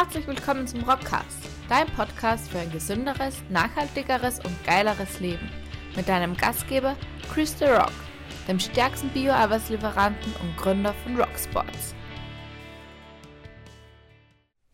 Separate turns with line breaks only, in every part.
Herzlich willkommen zum Rockcast, dein Podcast für ein gesünderes, nachhaltigeres und geileres Leben. Mit deinem Gastgeber Chris The Rock, dem stärksten Bio-Arbeitslieferanten und Gründer von Rocksports.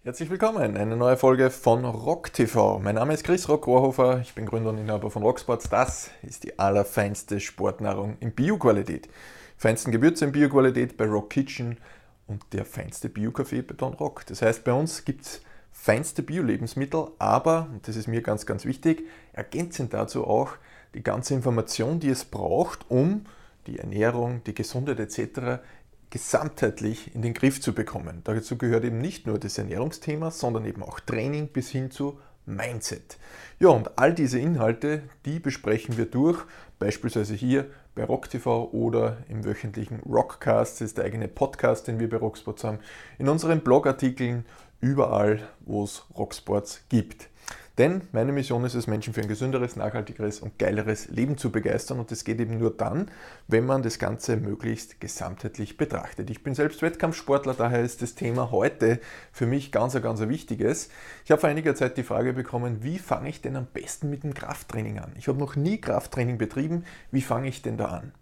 Herzlich willkommen, eine neue Folge von Rock TV. Mein Name ist Chris Rock Rohrhofer, ich bin Gründer und Inhaber von Rocksports. Das ist die allerfeinste Sportnahrung in Bio-Qualität. Feinsten Gewürze in Bio-Qualität bei Rock Kitchen und der feinste Bio-Kaffee bei Rock. Das heißt, bei uns gibt es feinste Bio-Lebensmittel, aber, und das ist mir ganz, ganz wichtig, ergänzend dazu auch die ganze Information, die es braucht, um die Ernährung, die Gesundheit etc. gesamtheitlich in den Griff zu bekommen. Dazu gehört eben nicht nur das Ernährungsthema, sondern eben auch Training bis hin zu Mindset. Ja, und all diese Inhalte, die besprechen wir durch, beispielsweise hier bei RockTV oder im wöchentlichen Rockcast, das ist der eigene Podcast, den wir bei Rocksports haben, in unseren Blogartikeln, überall, wo es Rocksports gibt. Denn meine Mission ist es, Menschen für ein gesünderes, nachhaltigeres und geileres Leben zu begeistern. Und das geht eben nur dann, wenn man das Ganze möglichst gesamtheitlich betrachtet. Ich bin selbst Wettkampfsportler, daher ist das Thema heute für mich ganz, ganz ein wichtiges. Ich habe vor einiger Zeit die Frage bekommen, wie fange ich denn am besten mit dem Krafttraining an? Ich habe noch nie Krafttraining betrieben, wie fange ich denn da an?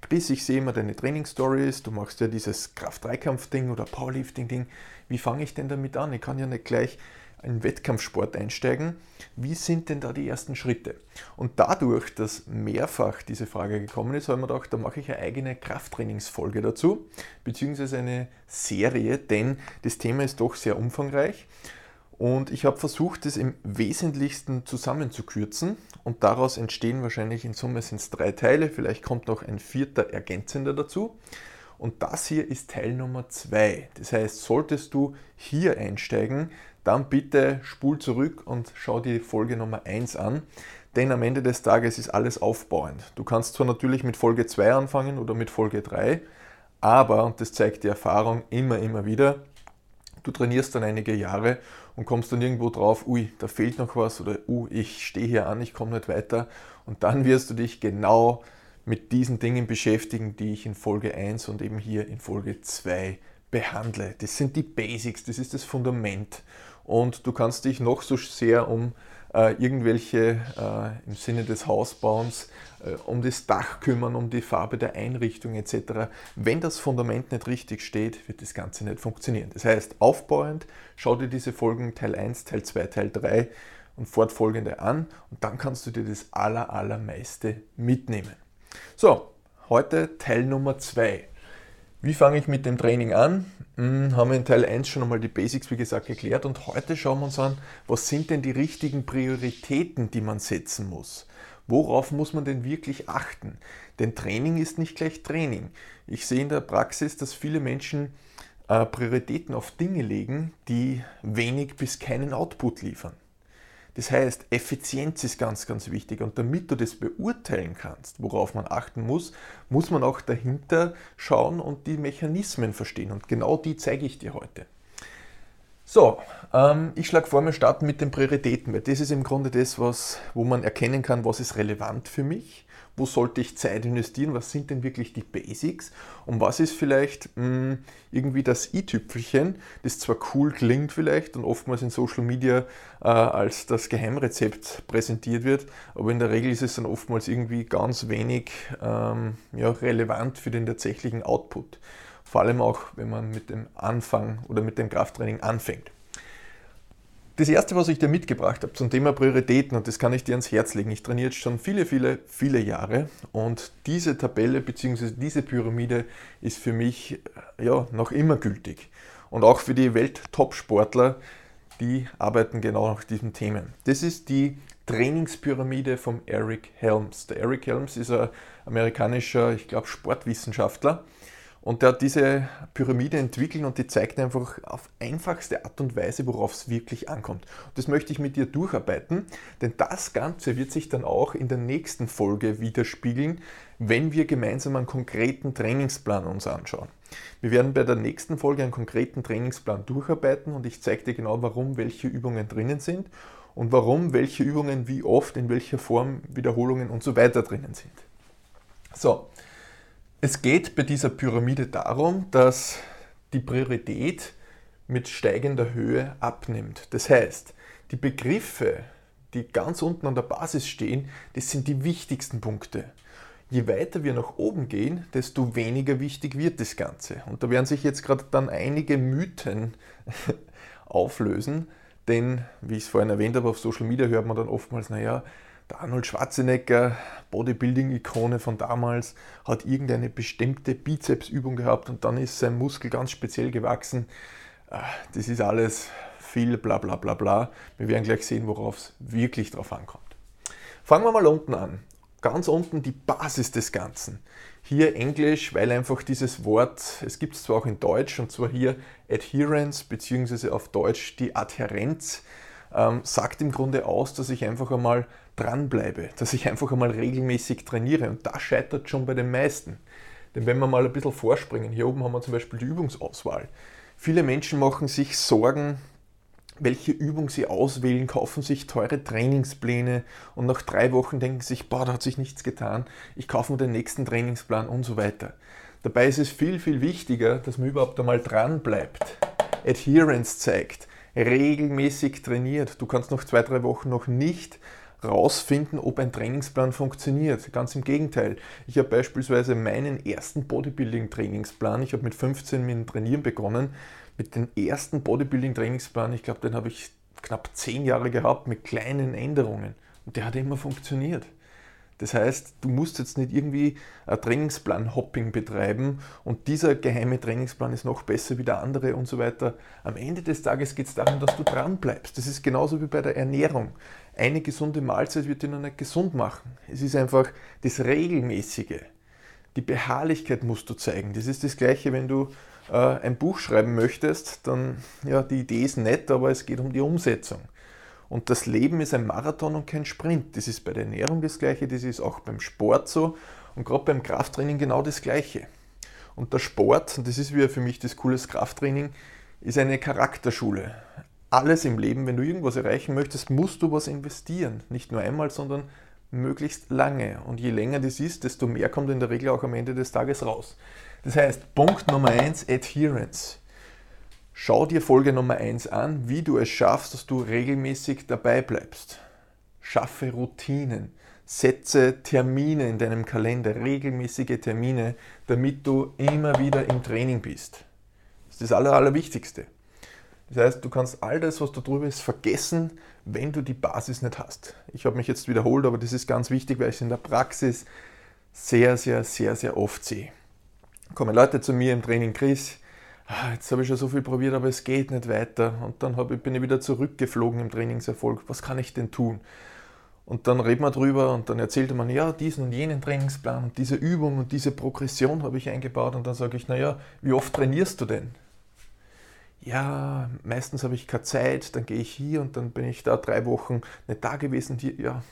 Chris, ich sehe immer deine Trainingsstories, du machst ja dieses Kraft-Dreikampf-Ding oder Powerlifting-Ding. Wie fange ich denn damit an? Ich kann ja nicht gleich einen Wettkampfsport einsteigen. Wie sind denn da die ersten Schritte? Und dadurch, dass mehrfach diese Frage gekommen ist, habe ich mir gedacht, da mache ich eine eigene Krafttrainingsfolge dazu, beziehungsweise eine Serie, denn das Thema ist doch sehr umfangreich. Und ich habe versucht, das im Wesentlichsten zusammenzukürzen und daraus entstehen wahrscheinlich in Summe sind es drei Teile, vielleicht kommt noch ein vierter ergänzender dazu. Und das hier ist Teil Nummer zwei. Das heißt, solltest du hier einsteigen, dann bitte spul zurück und schau die Folge Nummer 1 an. Denn am Ende des Tages ist alles aufbauend. Du kannst zwar natürlich mit Folge 2 anfangen oder mit Folge 3, aber, und das zeigt die Erfahrung immer, immer wieder, du trainierst dann einige Jahre und kommst dann irgendwo drauf, ui, da fehlt noch was oder uh, ich stehe hier an, ich komme nicht weiter. Und dann wirst du dich genau mit diesen Dingen beschäftigen, die ich in Folge 1 und eben hier in Folge 2 behandle. Das sind die Basics, das ist das Fundament und du kannst dich noch so sehr um äh, irgendwelche äh, im Sinne des Hausbauens, äh, um das Dach kümmern, um die Farbe der Einrichtung etc. Wenn das Fundament nicht richtig steht, wird das Ganze nicht funktionieren. Das heißt, aufbauend, schau dir diese Folgen Teil 1, Teil 2, Teil 3 und fortfolgende an und dann kannst du dir das aller, allermeiste mitnehmen. So, heute Teil Nummer 2. Wie fange ich mit dem Training an? Hm, haben wir in Teil 1 schon einmal die Basics, wie gesagt, geklärt und heute schauen wir uns an, was sind denn die richtigen Prioritäten, die man setzen muss? Worauf muss man denn wirklich achten? Denn Training ist nicht gleich Training. Ich sehe in der Praxis, dass viele Menschen äh, Prioritäten auf Dinge legen, die wenig bis keinen Output liefern. Das heißt, Effizienz ist ganz, ganz wichtig. Und damit du das beurteilen kannst, worauf man achten muss, muss man auch dahinter schauen und die Mechanismen verstehen. Und genau die zeige ich dir heute. So, ähm, ich schlage vor, wir starten mit den Prioritäten, weil das ist im Grunde das, was, wo man erkennen kann, was ist relevant für mich wo sollte ich Zeit investieren, was sind denn wirklich die Basics und was ist vielleicht mh, hm, irgendwie das i-Tüpfelchen, das zwar cool klingt vielleicht und oftmals in Social Media äh, als das Geheimrezept präsentiert wird, aber in der Regel ist es dann oftmals irgendwie ganz wenig ähm, ja, relevant für den tatsächlichen Output. Vor allem auch, wenn man mit dem Anfang oder mit dem Krafttraining anfängt. Das erste, was ich dir mitgebracht habe zum Thema Prioritäten, und das kann ich dir ans Herz legen, ich trainiere jetzt schon viele, viele, viele Jahre und diese Tabelle bzw. diese Pyramide ist für mich äh, ja, noch immer gültig. Und auch für die Welt-Top-Sportler, die arbeiten genau nach diesen Themen. Das ist die Trainingspyramide von Eric Helms. Der Eric Helms ist ein amerikanischer, ich glaube, Sportwissenschaftler und der hat diese Pyramide entwickelt und die zeigt einfach auf einfachste Art und Weise, worauf es wirklich ankommt. Und das möchte ich mit dir durcharbeiten, denn das Ganze wird sich dann auch in der nächsten Folge widerspiegeln, wenn wir gemeinsam einen konkreten Trainingsplan uns anschauen. Wir werden bei der nächsten Folge einen konkreten Trainingsplan durcharbeiten und ich zeige dir genau, warum welche Übungen drinnen sind und warum welche Übungen wie oft, in welcher Form, Wiederholungen und so weiter drinnen sind. So, es geht bei dieser Pyramide darum, dass die Priorität mit steigender Höhe abnimmt. Das heißt, die Begriffe, die ganz unten an der Basis stehen, das sind die wichtigsten Punkte. Je weiter wir nach oben gehen, desto weniger wichtig wird das Ganze. Und da werden sich jetzt gerade dann einige Mythen auflösen, denn, wie ich es vorhin erwähnt habe, auf Social Media hört man dann oftmals, naja, der Arnold Schwarzenegger, Bodybuilding-Ikone von damals, hat irgendeine bestimmte Bizepsübung gehabt und dann ist sein Muskel ganz speziell gewachsen. Ah, das ist alles viel bla bla bla bla. Wir werden gleich sehen, worauf es wirklich drauf ankommt. Fangen wir mal unten an. Ganz unten die Basis des Ganzen. Hier Englisch, weil einfach dieses Wort, es gibt es zwar auch in Deutsch, und zwar hier Adherence, beziehungsweise auf Deutsch die Adhärenz, ähm, sagt im Grunde aus, dass ich einfach einmal dranbleibe, dass ich einfach einmal regelmäßig trainiere. Und das scheitert schon bei den meisten. Denn wenn wir mal ein bisschen vorspringen, hier oben haben wir zum Beispiel die Übungsauswahl. Viele Menschen machen sich Sorgen, welche Übung sie auswählen, kaufen sich teure Trainingspläne und nach drei Wochen denken sich, boah, da hat sich nichts getan, ich kaufe mir den nächsten Trainingsplan und so weiter. Dabei ist es viel, viel wichtiger, dass man überhaupt einmal dran bleibt, Adherence zeigt, regelmäßig trainiert. Du kannst nach zwei, drei Wochen noch nicht rausfinden, ob ein Trainingsplan funktioniert. Ganz im Gegenteil. Ich habe beispielsweise meinen ersten Bodybuilding-Trainingsplan, ich habe mit 15 mit dem Trainieren begonnen, mit dem ersten Bodybuilding-Trainingsplan, ich glaube, den habe ich knapp 10 Jahre gehabt, mit kleinen Änderungen. Und der hat immer funktioniert. Das heißt, du musst jetzt nicht irgendwie ein Trainingsplan-Hopping betreiben und dieser geheime Trainingsplan ist noch besser wie der andere und so weiter. Am Ende des Tages geht es darum, dass du dran bleibst. Das ist genauso wie bei der Ernährung. Eine gesunde Mahlzeit wird dich noch nicht gesund machen. Es ist einfach das Regelmäßige. Die Beharrlichkeit musst du zeigen. Das ist das Gleiche, wenn du äh, ein Buch schreiben möchtest, dann, ja, die Idee ist nett, aber es geht um die Umsetzung. Und das Leben ist ein Marathon und kein Sprint. Das ist bei der Ernährung das Gleiche, das ist auch beim Sport so und gerade beim Krafttraining genau das Gleiche. Und der Sport, und das ist wieder für mich das coole Krafttraining, ist eine Charakterschule. Alles im Leben, wenn du irgendwas erreichen möchtest, musst du was investieren. Nicht nur einmal, sondern möglichst lange. Und je länger das ist, desto mehr kommt in der Regel auch am Ende des Tages raus. Das heißt, Punkt Nummer eins: Adherence. Schau dir Folge Nummer 1 an, wie du es schaffst, dass du regelmäßig dabei bleibst. Schaffe Routinen, setze Termine in deinem Kalender, regelmäßige Termine, damit du immer wieder im Training bist. Das ist das Aller, Allerwichtigste. Das heißt, du kannst all das, was da drüber ist, vergessen, wenn du die Basis nicht hast. Ich habe mich jetzt wiederholt, aber das ist ganz wichtig, weil ich es in der Praxis sehr, sehr, sehr, sehr oft sehe. Kommen Leute zu mir im Training, Chris, jetzt habe ich schon so viel probiert, aber es geht nicht weiter. Und dann ich, bin ich wieder zurückgeflogen im Trainingserfolg. Was kann ich denn tun? Und dann reden wir drüber und dann erzählt man, ja, diesen und jenen Trainingsplan und diese Übung und diese Progression habe ich eingebaut. Und dann sage ich, naja, wie oft trainierst du denn? Ja, meistens habe ich keine Zeit, dann gehe ich hier und dann bin ich da drei Wochen nicht da gewesen. Ja,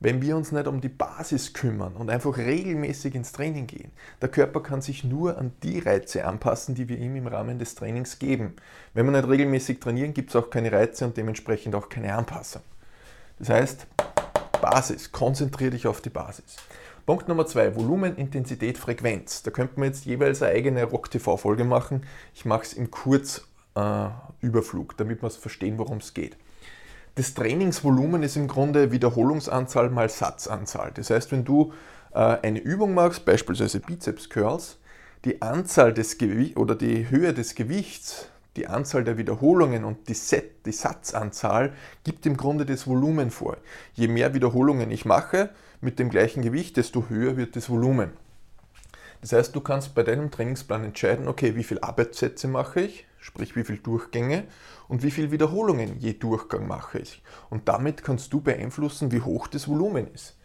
wenn wir uns nicht um die Basis kümmern und einfach regelmäßig ins Training gehen, der Körper kann sich nur an die Reize anpassen, die wir ihm im Rahmen des Trainings geben. Wenn wir nicht regelmäßig trainieren, gibt es auch keine Reize und dementsprechend auch keine Anpassung. Das heißt, Basis, konzentriere dich auf die Basis. Punkt Nummer zwei, Volumen, Intensität, Frequenz. Da könnten wir jetzt jeweils eine eigene Rock-TV-Folge machen. Ich mache es im Kurzüberflug, äh, damit wir verstehen, worum es geht. Das Trainingsvolumen ist im Grunde Wiederholungsanzahl mal Satzanzahl. Das heißt, wenn du äh, eine Übung machst, beispielsweise Bizeps Curls, die Anzahl des Gewichts oder die Höhe des Gewichts, die Anzahl der Wiederholungen und die, Set, die Satzanzahl gibt im Grunde das Volumen vor. Je mehr Wiederholungen ich mache mit dem gleichen Gewicht, desto höher wird das Volumen. Das heißt, du kannst bei deinem Trainingsplan entscheiden, okay, wie viele Arbeitssätze mache ich, sprich wie viele Durchgänge und wie viele Wiederholungen je Durchgang mache ich. Und damit kannst du beeinflussen, wie hoch das Volumen ist.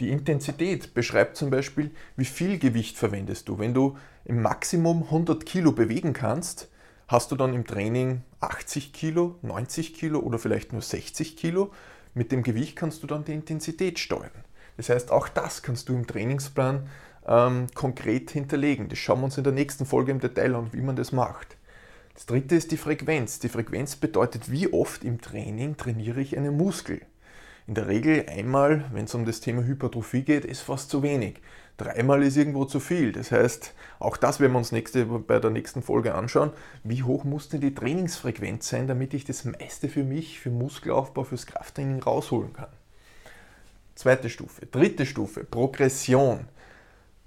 Die Intensität beschreibt zum Beispiel, wie viel Gewicht verwendest du. Wenn du im Maximum 100 Kilo bewegen kannst, hast du dann im Training 80 Kilo, 90 Kilo oder vielleicht nur 60 Kilo. Mit dem Gewicht kannst du dann die Intensität steuern. Das heißt, auch das kannst du im Trainingsplan ähm, konkret hinterlegen. Das schauen wir uns in der nächsten Folge im Detail an, wie man das macht. Das dritte ist die Frequenz. Die Frequenz bedeutet, wie oft im Training trainiere ich einen Muskel. In der Regel einmal, wenn es um das Thema Hypertrophie geht, ist fast zu wenig. Dreimal ist irgendwo zu viel. Das heißt, auch das werden wir uns nächste, bei der nächsten Folge anschauen. Wie hoch muss denn die Trainingsfrequenz sein, damit ich das meiste für mich, für Muskelaufbau, fürs Krafttraining rausholen kann? Zweite Stufe. Dritte Stufe, Progression.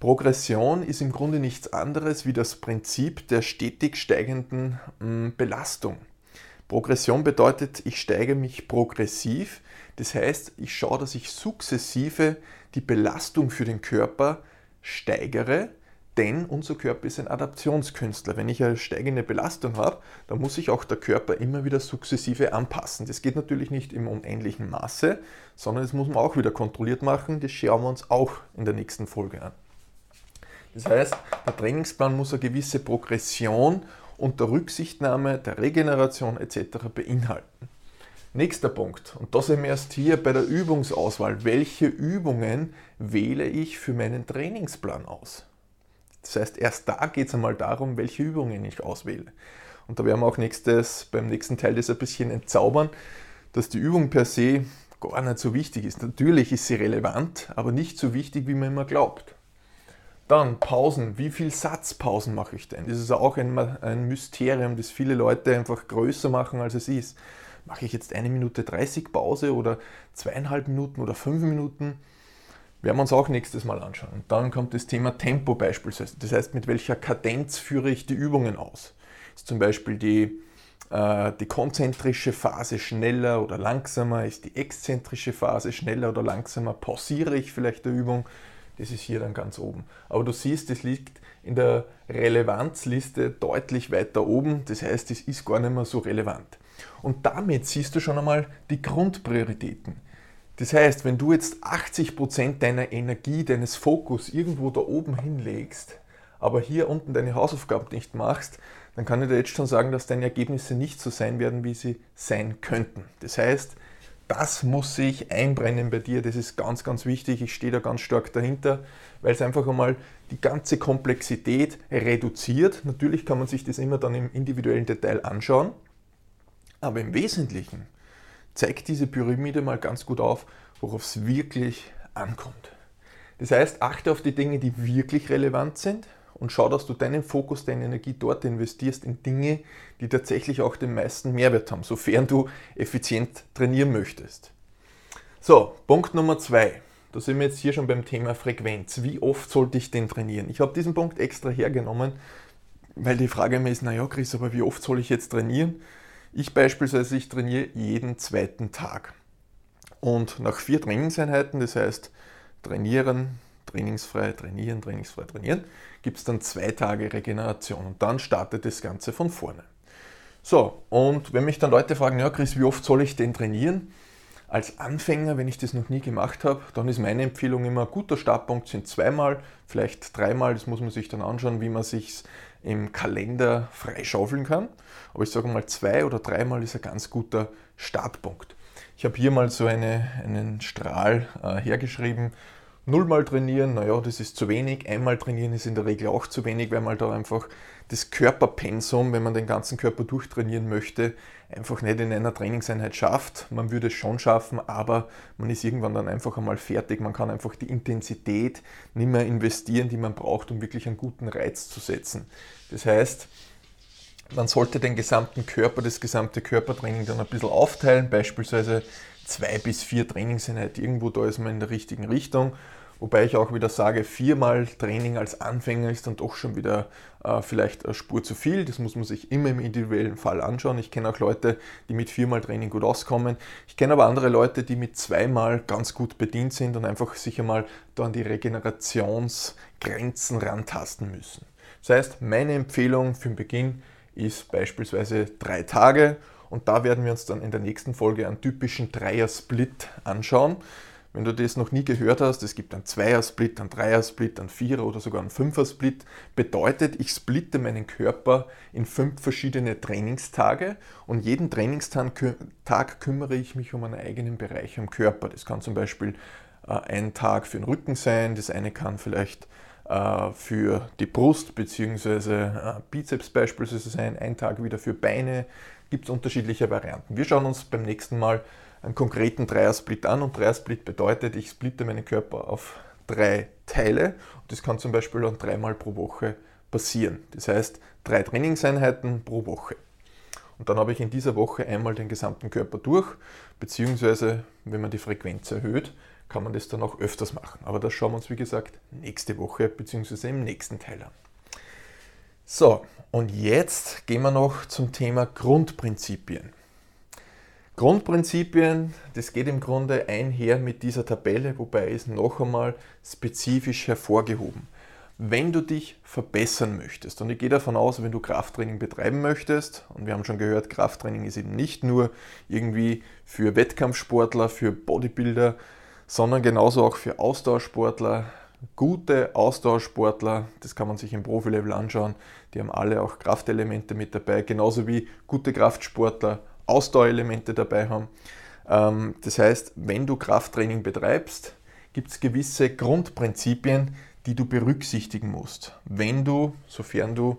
Progression ist im Grunde nichts anderes wie das Prinzip der stetig steigenden hm, Belastung. Progression bedeutet, ich steige mich progressiv, das heißt, ich schaue, dass ich sukzessive die Belastung für den Körper steigere, denn unser Körper ist ein Adaptionskünstler. Wenn ich eine steigende Belastung habe, dann muss sich auch der Körper immer wieder sukzessive anpassen. Das geht natürlich nicht im unendlichen Maße, sondern das muss man auch wieder kontrolliert machen. Das schauen wir uns auch in der nächsten Folge an. Das heißt, der Trainingsplan muss eine gewisse Progression unter Rücksichtnahme der Regeneration etc. beinhalten. Nächster Punkt, und da sind wir erst hier bei der Übungsauswahl. Welche Übungen wähle ich für meinen Trainingsplan aus? Das heißt, erst da geht es einmal darum, welche Übungen ich auswähle. Und da werden wir auch nächstes, beim nächsten Teil das ein bisschen entzaubern, dass die Übung per se gar nicht so wichtig ist. Natürlich ist sie relevant, aber nicht so wichtig, wie man immer glaubt. Dann Pausen. Wie viel Satzpausen mache ich denn? Das ist auch ein, ein Mysterium, das viele Leute einfach größer machen, als es ist mache ich jetzt eine Minute 30 Pause oder zweieinhalb Minuten oder fünf Minuten? Werden wir uns auch nächstes Mal anschauen. Und dann kommt das Thema Tempo beispielsweise. Das heißt, mit welcher Kadenz führe ich die Übungen aus? Ist zum Beispiel die, äh, die konzentrische Phase schneller oder langsamer? Ist die exzentrische Phase schneller oder langsamer? Pausiere ich vielleicht der Übung? Das ist hier dann ganz oben. Aber du siehst, das liegt in der Relevanzliste deutlich weiter oben. Das heißt, es ist gar nicht mehr so relevant. Und damit siehst du schon einmal die Grundprioritäten. Das heißt, wenn du jetzt 80% deiner Energie, deines Fokus irgendwo da oben hinlegst, aber hier unten deine Hausaufgaben nicht machst, dann kann ich dir jetzt schon sagen, dass deine Ergebnisse nicht so sein werden, wie sie sein könnten. Das heißt, das muss sich einbrennen bei dir, das ist ganz, ganz wichtig. Ich stehe da ganz stark dahinter, weil es einfach einmal die ganze Komplexität reduziert. Natürlich kann man sich das immer dann im individuellen Detail anschauen, aber im Wesentlichen zeigt diese Pyramide mal ganz gut auf, worauf es wirklich ankommt. Das heißt, achte auf die Dinge, die wirklich relevant sind und schau, dass du deinen Fokus, deine Energie dort investierst in Dinge, die tatsächlich auch den meisten Mehrwert haben, sofern du effizient trainieren möchtest. So, Punkt Nummer zwei. Da sind wir jetzt hier schon beim Thema Frequenz. Wie oft sollte ich den trainieren? Ich habe diesen Punkt extra hergenommen, weil die Frage immer ist, naja Chris, aber wie oft soll ich jetzt trainieren? Ich beispielsweise, ich trainiere jeden zweiten Tag. Und nach vier Trainingseinheiten, das heißt trainieren, trainingsfrei, trainieren, trainingsfrei, trainieren, gibt es dann zwei Tage Regeneration und dann startet das Ganze von vorne. So, und wenn mich dann Leute fragen, ja Chris, wie oft soll ich denn trainieren? Als Anfänger, wenn ich das noch nie gemacht habe, dann ist meine Empfehlung immer, guter Startpunkt sind zweimal, vielleicht dreimal, das muss man sich dann anschauen, wie man sich im Kalender freischaufeln kann. Aber ich sage mal, zwei oder dreimal ist ein ganz guter Startpunkt. Ich habe hier mal so eine, einen Strahl äh, hergeschrieben. Nullmal trainieren, naja, das ist zu wenig. Einmal trainieren ist in der Regel auch zu wenig, weil man da einfach das Körperpensum, wenn man den ganzen Körper durchtrainieren möchte, einfach nicht in einer Trainingseinheit schafft. Man würde es schon schaffen, aber man ist irgendwann dann einfach einmal fertig. Man kann einfach die Intensität nicht mehr investieren, die man braucht, um wirklich einen guten Reiz zu setzen. Das heißt, man sollte den gesamten Körper, das gesamte Körpertraining dann ein bisschen aufteilen, beispielsweise zwei bis vier Trainingseinheiten. Irgendwo da ist man in der richtigen Richtung Wobei ich auch wieder sage, viermal Training als Anfänger ist dann doch schon wieder äh, vielleicht eine Spur zu viel. Das muss man sich immer im individuellen Fall anschauen. Ich kenne auch Leute, die mit viermal Training gut auskommen. Ich kenne aber andere Leute, die mit zweimal ganz gut bedient sind und einfach sich einmal da an die Regenerationsgrenzen rantasten müssen. Das heißt, meine Empfehlung für den Beginn ist beispielsweise drei Tage und da werden wir uns dann in der nächsten Folge einen typischen Dreier-Split anschauen. Wenn du das noch nie gehört hast, es gibt einen Zweier-Split, einen Dreier-Split, einen Vierer- oder sogar einen Fünfer-Split, bedeutet, ich splitte meinen Körper in fünf verschiedene Trainingstage und jeden Trainingstag kümmere ich mich um einen eigenen Bereich am Körper. Das kann zum Beispiel äh, ein Tag für den Rücken sein, das eine kann vielleicht äh, für die Brust bzw. Äh, Bizeps beispielsweise sein, ein Tag wieder für Beine, gibt es unterschiedliche Varianten. Wir schauen uns beim nächsten Mal einen konkreten Dreiersplit an und Dreiersplit bedeutet, ich splitte meinen Körper auf drei Teile und das kann zum Beispiel dann dreimal pro Woche passieren. Das heißt, drei Trainingseinheiten pro Woche. Und dann habe ich in dieser Woche einmal den gesamten Körper durch, beziehungsweise wenn man die Frequenz erhöht, kann man das dann auch öfters machen. Aber das schauen wir uns, wie gesagt, nächste Woche, beziehungsweise im nächsten Teil an. So, und jetzt gehen wir noch zum Thema Grundprinzipien. Grundprinzipien, das geht im Grunde einher mit dieser Tabelle, wobei ist noch einmal spezifisch hervorgehoben. Wenn du dich verbessern möchtest, und ich gehe davon aus, wenn du Krafttraining betreiben möchtest, und wir haben schon gehört, Krafttraining ist eben nicht nur irgendwie für Wettkampfsportler, für Bodybuilder, sondern genauso auch für Ausdauersportler, gute Ausdauersportler, das kann man sich im Profilevel anschauen, die haben alle auch Kraftelemente mit dabei, genauso wie gute Kraftsportler Ausdauerelemente dabei haben. Ähm, das heißt, wenn du Krafttraining betreibst, gibt es gewisse Grundprinzipien, die du berücksichtigen musst, wenn du, sofern du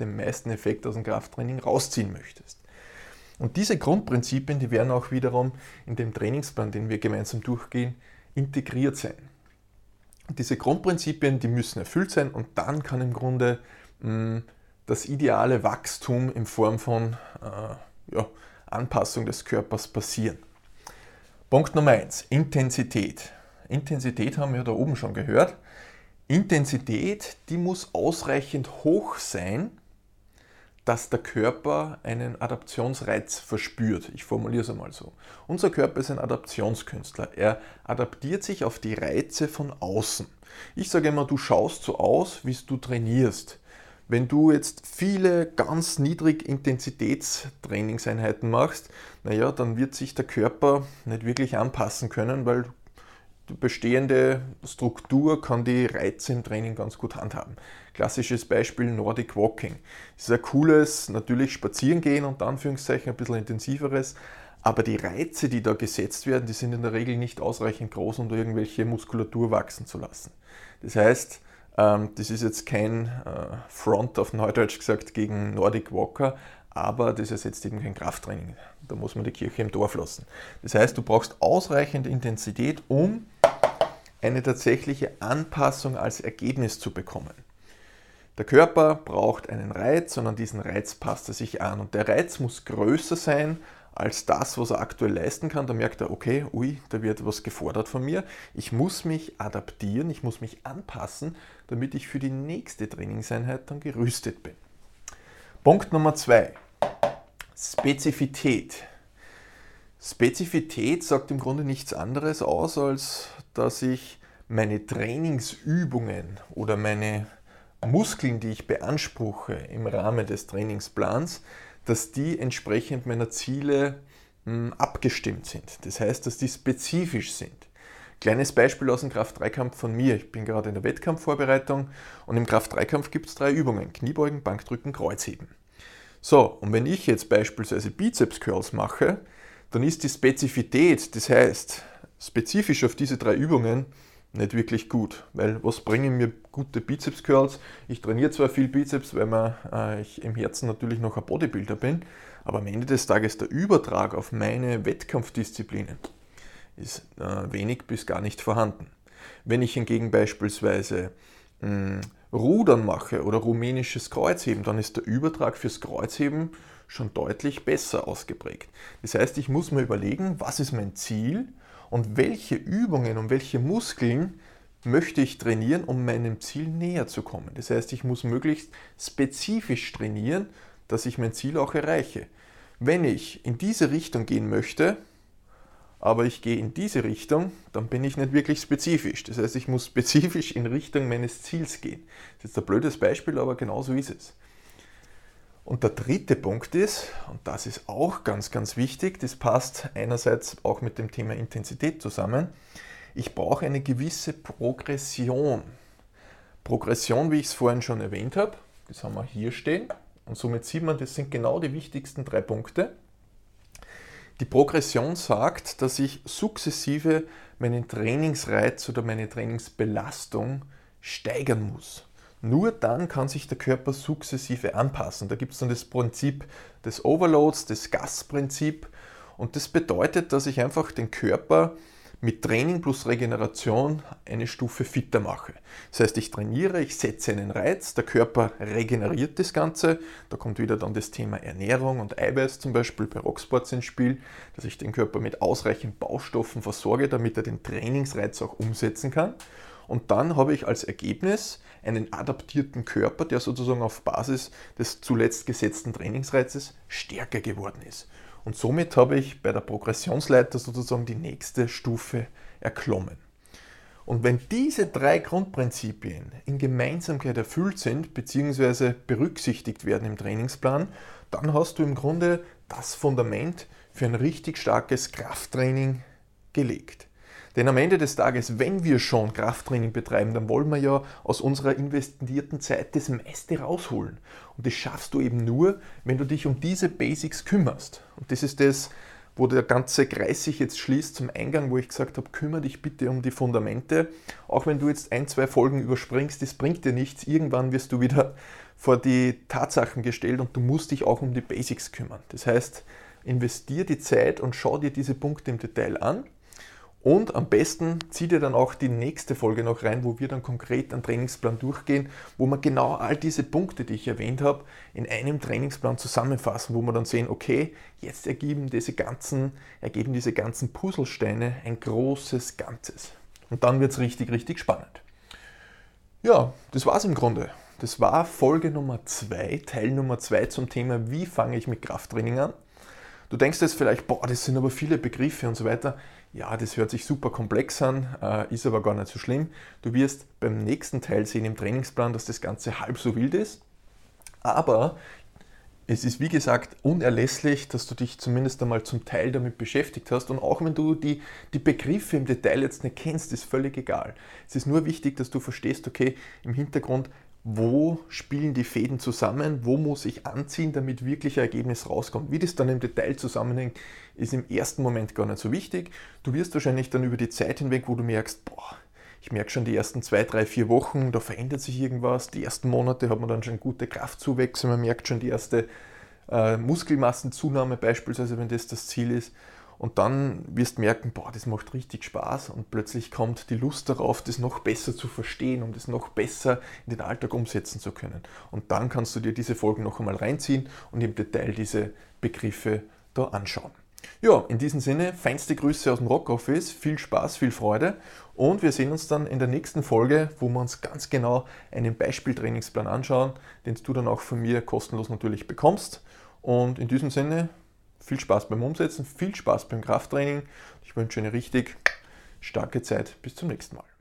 den meisten Effekt aus dem Krafttraining rausziehen möchtest. Und diese Grundprinzipien, die werden auch wiederum in dem Trainingsplan, den wir gemeinsam durchgehen, integriert sein. Diese Grundprinzipien, die müssen erfüllt sein und dann kann im Grunde mh, mm, das ideale Wachstum in Form von äh, ja, Anpassung des Körpers passieren. Punkt Nummer 1, Intensität. Intensität haben wir da oben schon gehört. Intensität, die muss ausreichend hoch sein, dass der Körper einen Adaptionsreiz verspürt. Ich formuliere es einmal so. Unser Körper ist ein Adaptionskünstler. Er adaptiert sich auf die Reize von außen. Ich sage immer, du schaust so aus, wie du trainierst. Wenn du jetzt viele ganz niedrig Intensitätstrainingseinheiten machst, naja, dann wird sich der Körper nicht wirklich anpassen können, weil die bestehende Struktur kann die Reize im Training ganz gut handhaben. Klassisches Beispiel Nordic Walking. Das ist ein cooles, natürlich spazieren gehen und Anführungszeichen ein bisschen intensiveres, aber die Reize, die da gesetzt werden, die sind in der Regel nicht ausreichend groß, um irgendwelche Muskulatur wachsen zu lassen. Das heißt, ähm, das ist jetzt kein äh, Front auf Neudeutsch gesagt gegen Nordic Walker, aber das ersetzt eben kein Krafttraining. Da muss man die Kirche im Dorf lassen. Das heißt, du brauchst ausreichend Intensität, um eine tatsächliche Anpassung als Ergebnis zu bekommen. Der Körper braucht einen Reiz und an diesen Reiz passt er sich an. Und der Reiz muss größer sein als das, was er aktuell leisten kann. Da merkt er, okay, ui, da wird was gefordert von mir. Ich muss mich adaptieren, ich muss mich anpassen, damit ich für die nächste Trainingseinheit dann gerüstet bin. Punkt Nummer zwei. Spezifität. Spezifität sagt im Grunde nichts anderes aus, als dass ich meine Trainingsübungen oder meine Muskeln, die ich beanspruche im Rahmen des Trainingsplans, dass die entsprechend meiner Ziele hm, abgestimmt sind. Das heißt, dass die spezifisch sind. Kleines Beispiel aus dem Kraft-3-Kampf von mir. Ich bin gerade in der Wettkampfvorbereitung und im Kraft-3-Kampf gibt es drei Übungen. Kniebeugen, Bankdrücken, Kreuzheben. So, und wenn ich jetzt beispielsweise Bizeps-Curls mache, dann ist die Spezifität, das heißt spezifisch auf diese drei Übungen, nicht wirklich gut. Weil was bringen mir gute Bizeps-Curls? Ich trainiere zwar viel Bizeps, weil man, äh, ich im Herzen natürlich noch ein Bodybuilder bin, aber am Ende des Tages der Übertrag auf meine Wettkampfdisziplinen ist äh, wenig bis gar nicht vorhanden. Wenn ich hingegen beispielsweise mh, hm, Rudern mache oder rumänisches Kreuzheben, dann ist der Übertrag fürs Kreuzheben schon deutlich besser ausgeprägt. Das heißt, ich muss mir überlegen, was ist mein Ziel und welche Übungen und welche Muskeln möchte ich trainieren, um meinem Ziel näher zu kommen. Das heißt, ich muss möglichst spezifisch trainieren, dass ich mein Ziel auch erreiche. Wenn ich in diese Richtung gehen möchte, aber ich gehe in diese Richtung, dann bin ich nicht wirklich spezifisch. Das heißt, ich muss spezifisch in Richtung meines Ziels gehen. Das ist jetzt ein blödes Beispiel, aber genau so ist es. Und der dritte Punkt ist, und das ist auch ganz, ganz wichtig, das passt einerseits auch mit dem Thema Intensität zusammen, ich brauche eine gewisse Progression. Progression, wie ich es vorhin schon erwähnt habe, das haben wir hier stehen. Und somit sieht man, das sind genau die wichtigsten drei Punkte. Die Progression sagt, dass ich sukzessive meinen Trainingsreiz oder meine Trainingsbelastung steigern muss. Nur dann kann sich der Körper sukzessive anpassen. Da gibt es dann das Prinzip des Overloads, das Gasprinzip. Und das bedeutet, dass ich einfach den Körper mit Training plus Regeneration eine Stufe fitter mache. Das heißt, ich trainiere, ich setze einen Reiz, der Körper regeneriert das Ganze. Da kommt wieder dann das Thema Ernährung und Eiweiß zum Beispiel bei Rocksports ins Spiel, dass ich den Körper mit ausreichend Baustoffen versorge, damit er den Trainingsreiz auch umsetzen kann. Und dann habe ich als Ergebnis einen adaptierten Körper, der sozusagen auf Basis des zuletzt gesetzten Trainingsreizes stärker geworden ist. Und somit habe ich bei der Progressionsleiter sozusagen die nächste Stufe erklommen. Und wenn diese drei Grundprinzipien in Gemeinsamkeit erfüllt sind bzw. berücksichtigt werden im Trainingsplan, dann hast du im Grunde das Fundament für ein richtig starkes Krafttraining gelegt. Denn am Ende des Tages, wenn wir schon Krafttraining betreiben, dann wollen wir ja aus unserer investierten Zeit das meiste rausholen. Und das schaffst du eben nur, wenn du dich um diese Basics kümmerst. Und das ist das, wo der ganze Kreis sich jetzt schließt zum Eingang, wo ich gesagt habe, kümmere dich bitte um die Fundamente. Auch wenn du jetzt ein, zwei Folgen überspringst, das bringt dir nichts. Irgendwann wirst du wieder vor die Tatsachen gestellt und du musst dich auch um die Basics kümmern. Das heißt, investier die Zeit und schau dir diese Punkte im Detail an und am besten zieh dir dann auch die nächste Folge noch rein, wo wir dann konkret einen Trainingsplan durchgehen, wo wir genau all diese Punkte, die ich erwähnt habe, in einem Trainingsplan zusammenfassen, wo wir dann sehen, okay, jetzt ergeben diese ganzen, ergeben diese ganzen Puzzlesteine ein großes Ganzes. Und dann wird es richtig, richtig spannend. Ja, das war's im Grunde. Das war Folge Nummer 2, Teil Nummer 2 zum Thema, wie fange ich mit Krafttraining an. Du denkst jetzt vielleicht, boah, das sind aber viele Begriffe und so weiter. Ja, das hört sich super komplex an, äh, ist aber gar nicht so schlimm. Du wirst beim nächsten Teil sehen im Trainingsplan, dass das Ganze halb so wild ist. Aber es ist wie gesagt unerlässlich, dass du dich zumindest einmal zum Teil damit beschäftigt hast. Und auch wenn du die, die Begriffe im Detail jetzt nicht kennst, ist völlig egal. Es ist nur wichtig, dass du verstehst, okay, im Hintergrund wo spielen die Fäden zusammen, wo muss ich anziehen, damit wirklich ein Ergebnis rauskommt. Wie das dann im Detail zusammenhängt, ist im ersten Moment gar nicht so wichtig. Du wirst wahrscheinlich dann über die Zeit hinweg, wo du merkst, boah, ich merke schon die ersten zwei, drei, vier Wochen, da verändert sich irgendwas. Die ersten Monate hat man dann schon gute Kraftzuwächse, man merkt schon die erste äh, Muskelmassenzunahme beispielsweise, wenn das das Ziel ist. Und dann wirst du merken, boah, das macht richtig Spaß und plötzlich kommt die Lust darauf, das noch besser zu verstehen, um das noch besser in den Alltag umsetzen zu können. Und dann kannst du dir diese Folgen noch einmal reinziehen und im Detail diese Begriffe da anschauen. Ja, in diesem Sinne, feinste Grüße aus dem Rock Office, viel Spaß, viel Freude und wir sehen uns dann in der nächsten Folge, wo wir uns ganz genau einen Beispieltrainingsplan anschauen, den du dann auch von mir kostenlos natürlich bekommst. Und in diesem Sinne, viel Spaß beim Umsetzen, viel Spaß beim Krafttraining. Ich wünsche eine richtig starke Zeit. Bis zum nächsten Mal.